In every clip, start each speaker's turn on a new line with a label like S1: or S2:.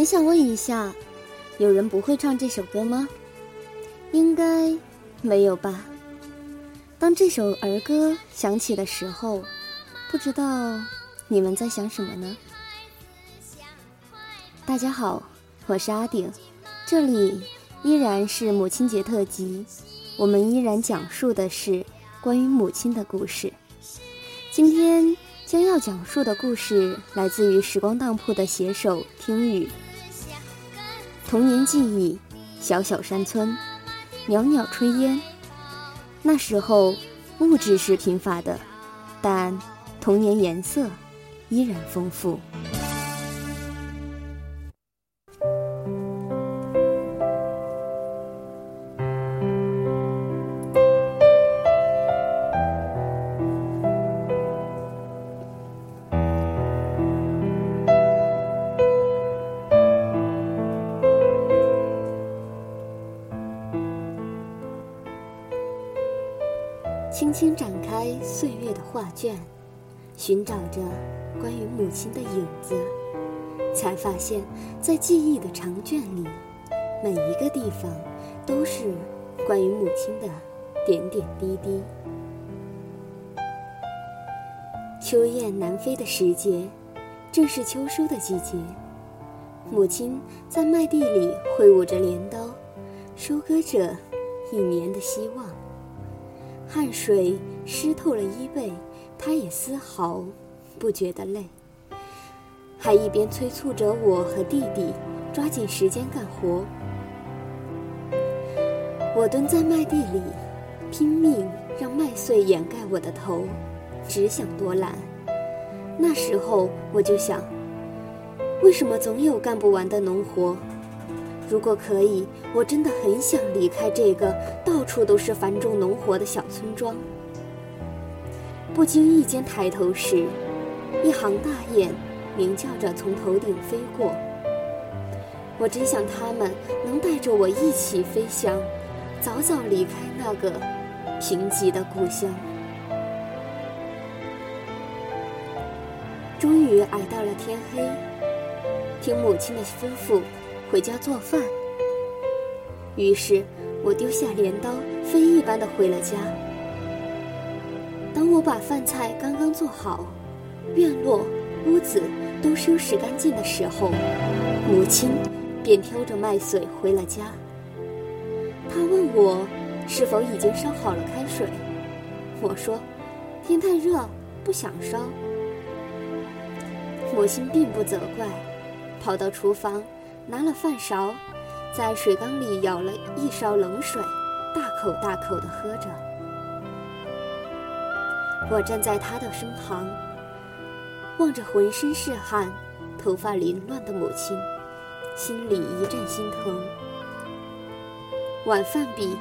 S1: 很想问一下，有人不会唱这首歌吗？应该没有吧。当这首儿歌响起的时候，不知道你们在想什么呢？大家好，我是阿顶，这里依然是母亲节特辑，我们依然讲述的是关于母亲的故事。今天将要讲述的故事来自于时光当铺的写手听雨。童年记忆：小小山村，袅袅炊烟。那时候物质是贫乏的，但童年颜色依然丰富。轻展开岁月的画卷，寻找着关于母亲的影子，才发现，在记忆的长卷里，每一个地方都是关于母亲的点点滴滴。秋雁南飞的时节，正是秋收的季节。母亲在麦地里挥舞着镰刀，收割着一年的希望。汗水湿透了衣背，他也丝毫不觉得累，还一边催促着我和弟弟抓紧时间干活。我蹲在麦地里，拼命让麦穗掩盖我的头，只想多懒。那时候我就想，为什么总有干不完的农活？如果可以，我真的很想离开这个到处都是繁重农活的小村庄。不经意间抬头时，一行大雁鸣叫着从头顶飞过。我真想它们能带着我一起飞翔，早早离开那个贫瘠的故乡。终于挨到了天黑，听母亲的吩咐。回家做饭。于是，我丢下镰刀，飞一般的回了家。当我把饭菜刚刚做好，院落、屋子都收拾干净的时候，母亲便挑着麦穗回了家。她问我是否已经烧好了开水，我说：“天太热，不想烧。”母亲并不责怪，跑到厨房。拿了饭勺，在水缸里舀了一勺冷水，大口大口地喝着。我站在他的身旁，望着浑身是汗、头发凌乱的母亲，心里一阵心疼。晚饭毕，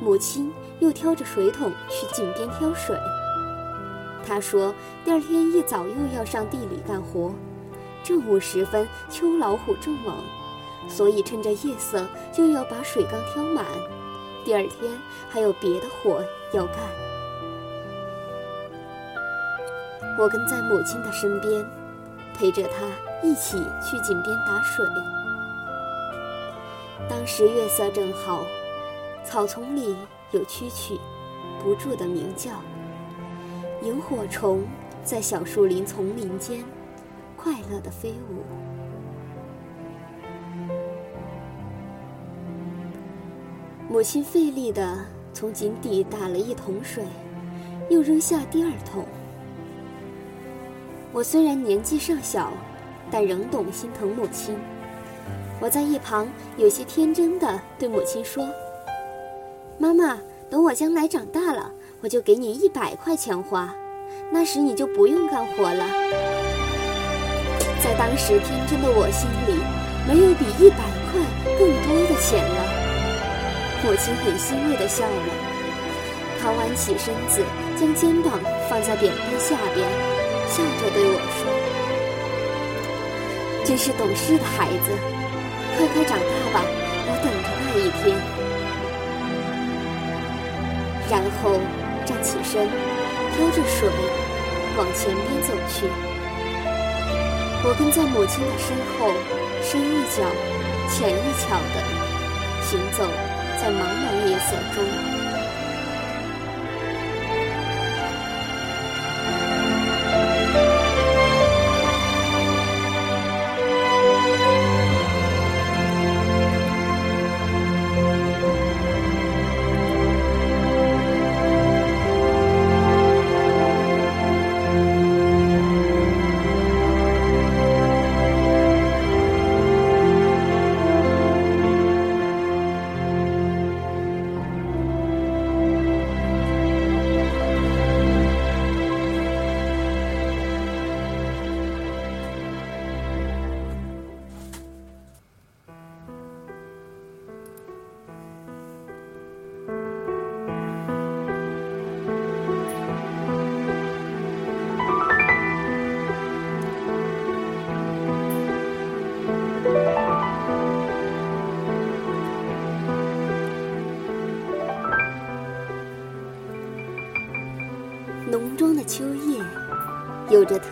S1: 母亲又挑着水桶去井边挑水。她说：“第二天一早又要上地里干活，正午时分，秋老虎正猛。”所以趁着夜色就要把水缸挑满，第二天还有别的活要干。我跟在母亲的身边，陪着她一起去井边打水。当时月色正好，草丛里有蛐蛐不住的鸣叫，萤火虫在小树林丛林间快乐的飞舞。母亲费力地从井底打了一桶水，又扔下第二桶。我虽然年纪尚小，但仍懂心疼母亲。我在一旁有些天真的对母亲说：“妈妈，等我将来长大了，我就给你一百块钱花，那时你就不用干活了。”在当时天真的我心里，没有比一百块更多的钱了。母亲很欣慰地笑了，她弯起身子，将肩膀放在扁担下边，笑着对我说：“真是懂事的孩子，快快长大吧，我等着那一天。”然后站起身，挑着水往前边走去。我跟在母亲的身后，深一脚浅一脚的行走在茫茫夜色中。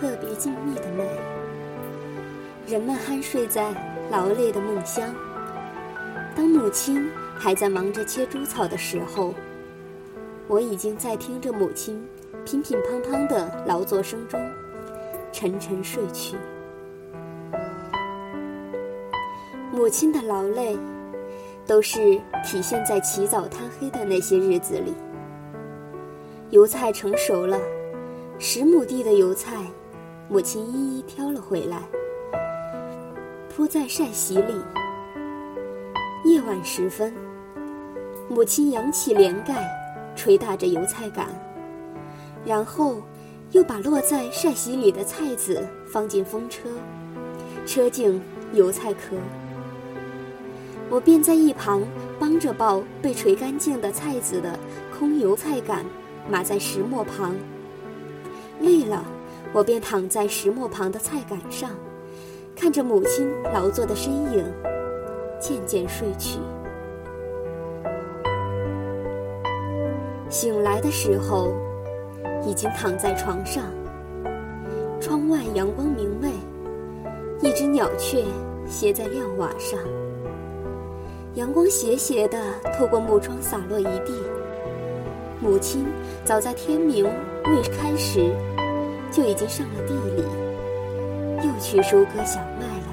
S1: 特别静谧的美。人们酣睡在劳累的梦乡。当母亲还在忙着切猪草的时候，我已经在听着母亲乒乒乓乓的劳作声中沉沉睡去。母亲的劳累，都是体现在起早贪黑的那些日子里。油菜成熟了，十亩地的油菜，母亲一一挑了回来，铺在晒席里。夜晚时分，母亲扬起帘盖，捶打着油菜杆，然后又把落在晒席里的菜籽放进风车，车进油菜壳。我便在一旁帮着抱被捶干净的菜籽的空油菜杆。码在石磨旁，累了，我便躺在石磨旁的菜杆上，看着母亲劳作的身影，渐渐睡去。醒来的时候，已经躺在床上。窗外阳光明媚，一只鸟雀歇在亮瓦上，阳光斜斜的透过木窗洒落一地。母亲早在天明未开时，就已经上了地里，又去收割小麦了。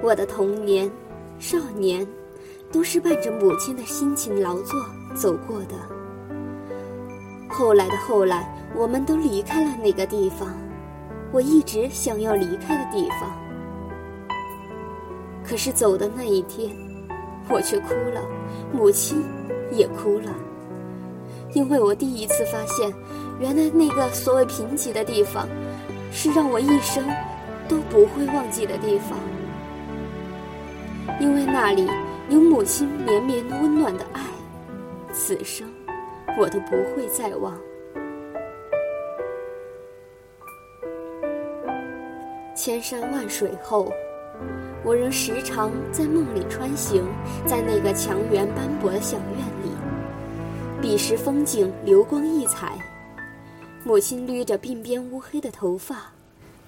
S1: 我的童年、少年，都是伴着母亲的辛勤劳作走过的。后来的后来，我们都离开了那个地方。我一直想要离开的地方，可是走的那一天，我却哭了，母亲也哭了，因为我第一次发现，原来那个所谓贫瘠的地方，是让我一生都不会忘记的地方，因为那里有母亲绵绵温暖的爱，此生我都不会再忘。千山万水后，我仍时常在梦里穿行在那个墙垣斑驳的小院里。彼时风景流光溢彩，母亲捋着鬓边乌黑的头发，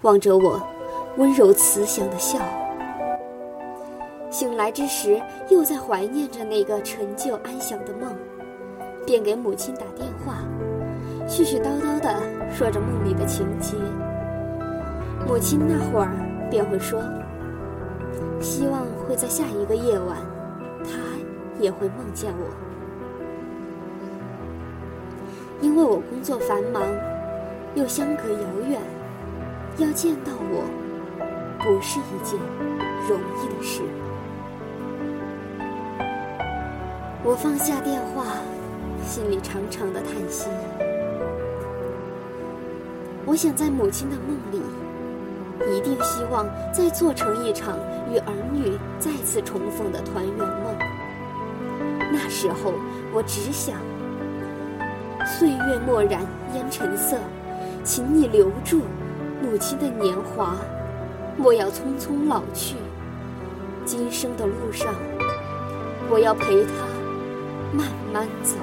S1: 望着我，温柔慈祥的笑。醒来之时，又在怀念着那个陈旧安详的梦，便给母亲打电话，絮絮叨叨地说着梦里的情节。母亲那会儿便会说：“希望会在下一个夜晚，他也会梦见我。因为我工作繁忙，又相隔遥远，要见到我，不是一件容易的事。”我放下电话，心里长长的叹息。我想在母亲的梦里。一定希望再做成一场与儿女再次重逢的团圆梦。那时候，我只想：岁月墨染烟尘色，请你留住母亲的年华，莫要匆匆老去。今生的路上，我要陪她慢慢走。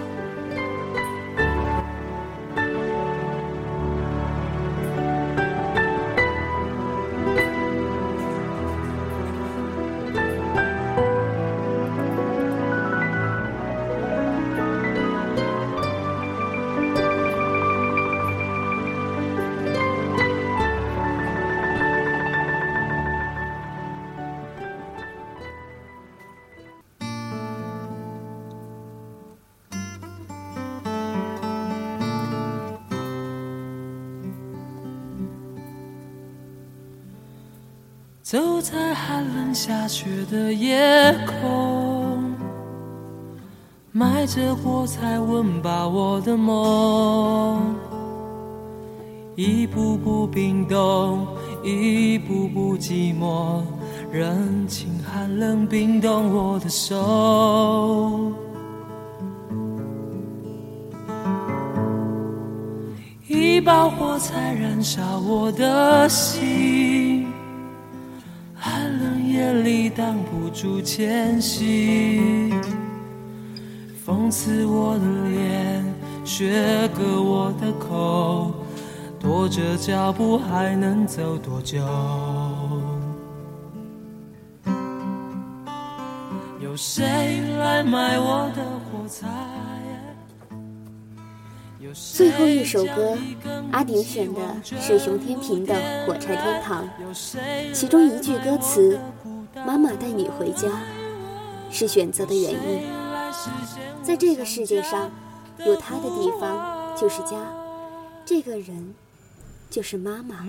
S2: 走在寒冷下雪的夜空，埋着火柴温饱我的梦，一步步冰冻，一步步寂寞，人情寒冷冰冻我的手，一把火柴燃烧我的心。夜里挡不住前行，讽刺我的脸，削割我的口，拖着脚步还能走多久？有谁来买我的火柴？
S1: 最后一首歌，阿顶选的是熊天平的《火柴天堂》，其中一句歌词。妈妈带你回家，是选择的原因。在这个世界上，有他的地方就是家，这个人就是妈妈。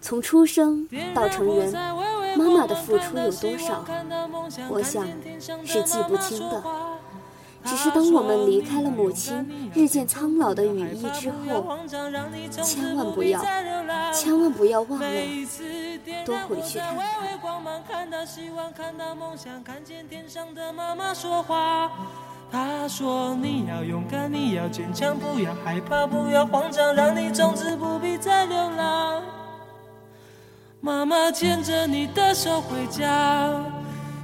S1: 从出生到成人，妈妈的付出有多少？我想是记不清的。只是当我们离开了母亲日渐苍老的羽翼之后，千万不要，千万不要忘了多回去看
S2: 看。他说：“你要勇敢，你要坚强，不要害怕，不要慌张，让你从此不必再流浪。”妈妈牵着你的手回家，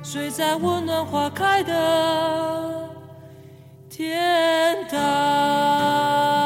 S2: 睡在温暖花开的。天堂。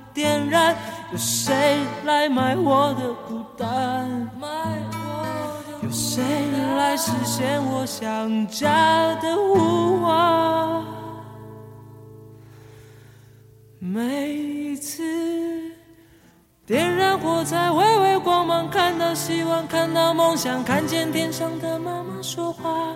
S2: 点燃？有谁来买我的孤单？有谁来实现我想家的呼唤？每一次点燃火柴，微微光芒，看到希望，看到梦想，看见天上的妈妈说话。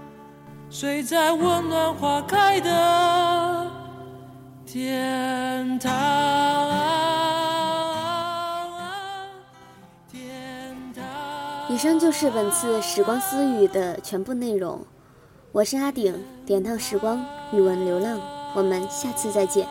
S2: 睡在温暖花开的天堂。
S1: 以上就是本次时光私语的全部内容。我是阿顶，点亮时光，语文流浪。我们下次再见。